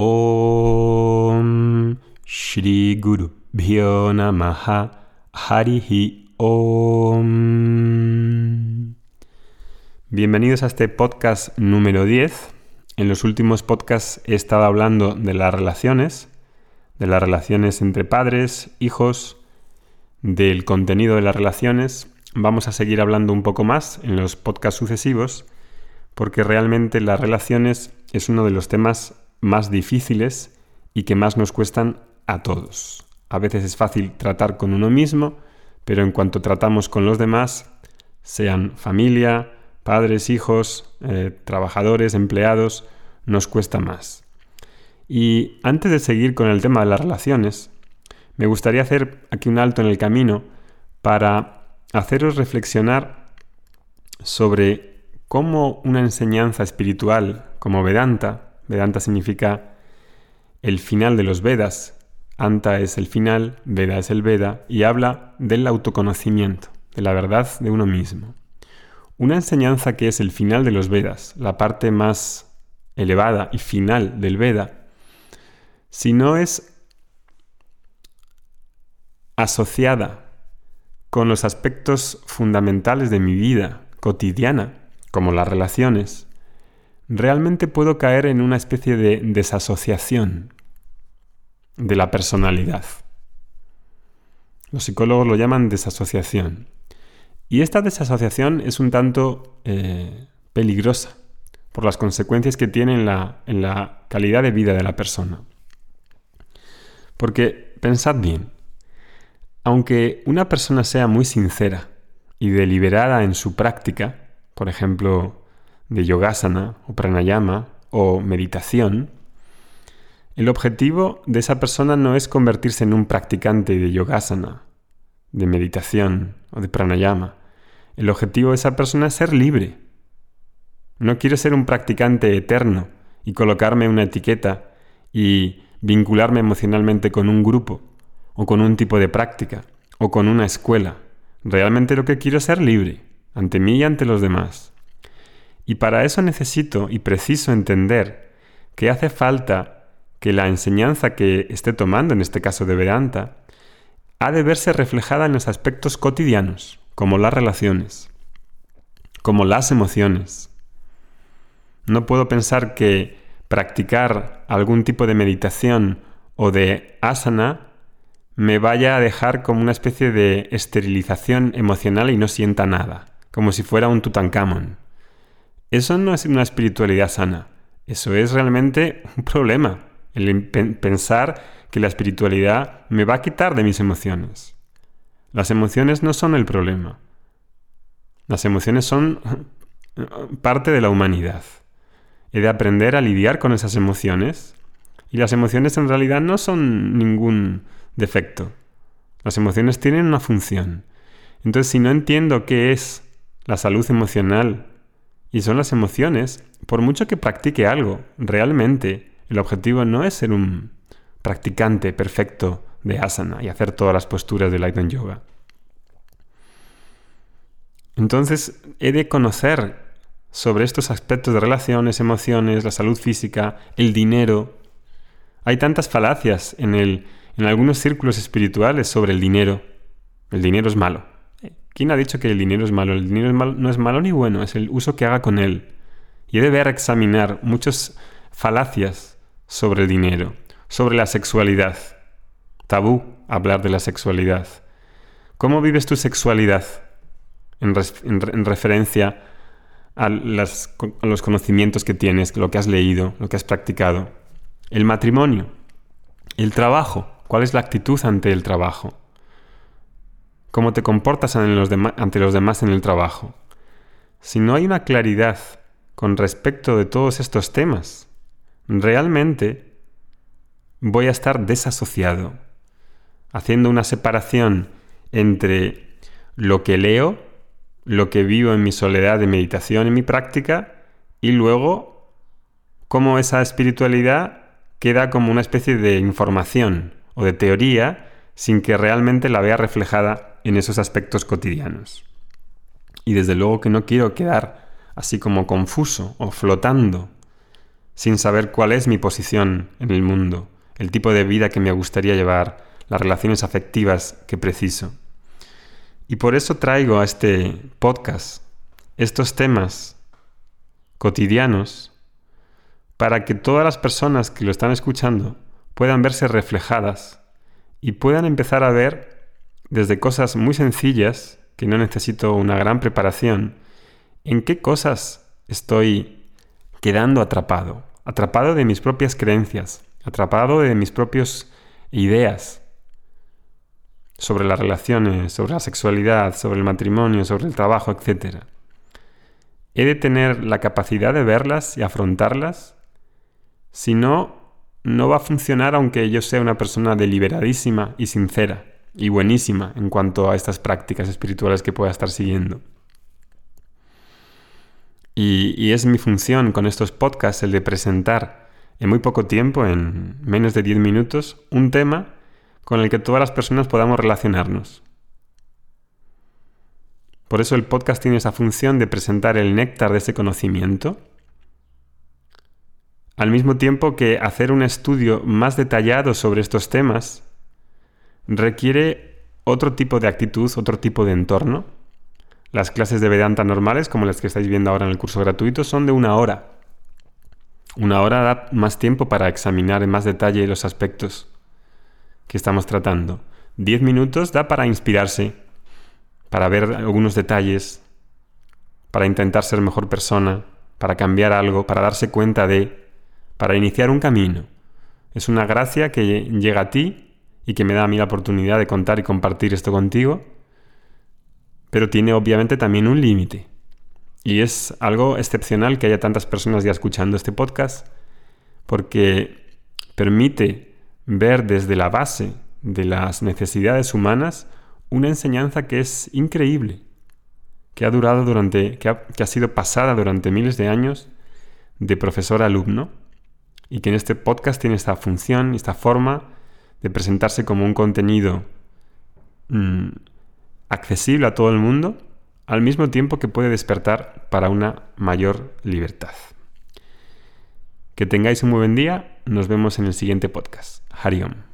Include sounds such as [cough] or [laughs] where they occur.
Om Shri Guru Bhyo Harihi Om. Bienvenidos a este podcast número 10. En los últimos podcasts he estado hablando de las relaciones, de las relaciones entre padres, hijos, del contenido de las relaciones. Vamos a seguir hablando un poco más en los podcasts sucesivos porque realmente las relaciones es uno de los temas más difíciles y que más nos cuestan a todos. A veces es fácil tratar con uno mismo, pero en cuanto tratamos con los demás, sean familia, padres, hijos, eh, trabajadores, empleados, nos cuesta más. Y antes de seguir con el tema de las relaciones, me gustaría hacer aquí un alto en el camino para haceros reflexionar sobre cómo una enseñanza espiritual como Vedanta, Vedanta significa el final de los Vedas, Anta es el final, Veda es el Veda, y habla del autoconocimiento, de la verdad de uno mismo. Una enseñanza que es el final de los Vedas, la parte más elevada y final del Veda, si no es asociada con los aspectos fundamentales de mi vida cotidiana, como las relaciones, realmente puedo caer en una especie de desasociación de la personalidad. Los psicólogos lo llaman desasociación. Y esta desasociación es un tanto eh, peligrosa por las consecuencias que tiene en la, en la calidad de vida de la persona. Porque pensad bien, aunque una persona sea muy sincera y deliberada en su práctica, por ejemplo, de yogasana o pranayama o meditación, el objetivo de esa persona no es convertirse en un practicante de yogasana, de meditación o de pranayama. El objetivo de esa persona es ser libre. No quiero ser un practicante eterno y colocarme una etiqueta y vincularme emocionalmente con un grupo o con un tipo de práctica, o con una escuela. Realmente lo que quiero es ser libre, ante mí y ante los demás. Y para eso necesito y preciso entender que hace falta que la enseñanza que esté tomando, en este caso de Vedanta, ha de verse reflejada en los aspectos cotidianos, como las relaciones, como las emociones. No puedo pensar que practicar algún tipo de meditación o de asana me vaya a dejar como una especie de esterilización emocional y no sienta nada, como si fuera un Tutankamón. Eso no es una espiritualidad sana, eso es realmente un problema, el pensar que la espiritualidad me va a quitar de mis emociones. Las emociones no son el problema. Las emociones son [laughs] parte de la humanidad. He de aprender a lidiar con esas emociones y las emociones en realidad no son ningún defecto. Las emociones tienen una función. Entonces, si no entiendo qué es la salud emocional y son las emociones, por mucho que practique algo, realmente el objetivo no es ser un practicante perfecto de asana y hacer todas las posturas de Light Yoga. Entonces, he de conocer sobre estos aspectos de relaciones, emociones, la salud física, el dinero. Hay tantas falacias en el en algunos círculos espirituales sobre el dinero. El dinero es malo. ¿Quién ha dicho que el dinero es malo? El dinero no es malo ni bueno, es el uso que haga con él. Y he de ver examinar muchas falacias sobre el dinero, sobre la sexualidad. Tabú hablar de la sexualidad. ¿Cómo vives tu sexualidad en, referencia a los conocimientos que tienes, lo que has leído, lo que has practicado? El matrimonio, el trabajo, ¿Cuál es la actitud ante el trabajo? ¿Cómo te comportas ante los demás en el trabajo? Si no hay una claridad con respecto de todos estos temas, realmente voy a estar desasociado, haciendo una separación entre lo que leo, lo que vivo en mi soledad de meditación, en mi práctica, y luego cómo esa espiritualidad queda como una especie de información, o de teoría sin que realmente la vea reflejada en esos aspectos cotidianos. Y desde luego que no quiero quedar así como confuso o flotando, sin saber cuál es mi posición en el mundo, el tipo de vida que me gustaría llevar, las relaciones afectivas que preciso. Y por eso traigo a este podcast estos temas cotidianos para que todas las personas que lo están escuchando puedan verse reflejadas y puedan empezar a ver desde cosas muy sencillas, que no necesito una gran preparación, en qué cosas estoy quedando atrapado, atrapado de mis propias creencias, atrapado de mis propias ideas sobre las relaciones, sobre la sexualidad, sobre el matrimonio, sobre el trabajo, etc. He de tener la capacidad de verlas y afrontarlas, si no, no va a funcionar aunque yo sea una persona deliberadísima y sincera y buenísima en cuanto a estas prácticas espirituales que pueda estar siguiendo. Y, es mi función con estos podcasts el de presentar en muy poco tiempo, en menos de 10 minutos, un tema con el que todas las personas podamos relacionarnos. Por eso el podcast tiene esa función de presentar el néctar de ese conocimiento, al mismo tiempo que hacer un estudio más detallado sobre estos temas requiere otro tipo de actitud, otro tipo de entorno. Las clases de Vedanta normales, como las que estáis viendo ahora en el curso gratuito, son de una hora. Una hora da más tiempo para examinar en más detalle los aspectos que estamos tratando. Diez minutos da para inspirarse, para ver algunos detalles, para intentar ser mejor persona, para cambiar algo, para darse cuenta de, para iniciar un camino. Es una gracia que llega a ti y que me da a mí la oportunidad de contar y compartir esto contigo, pero tiene obviamente también un límite. Y es algo excepcional que haya tantas personas ya escuchando este podcast, porque permite ver desde la base de las necesidades humanas una enseñanza que es increíble, que ha durado durante, que ha, sido pasada durante miles de años de profesor a alumno y que en este podcast tiene esta función, esta forma de presentarse como un contenido mm, accesible a todo el mundo, al mismo tiempo que puede despertar para una mayor libertad. Que tengáis un muy buen día. Nos vemos en el siguiente podcast. Hariom.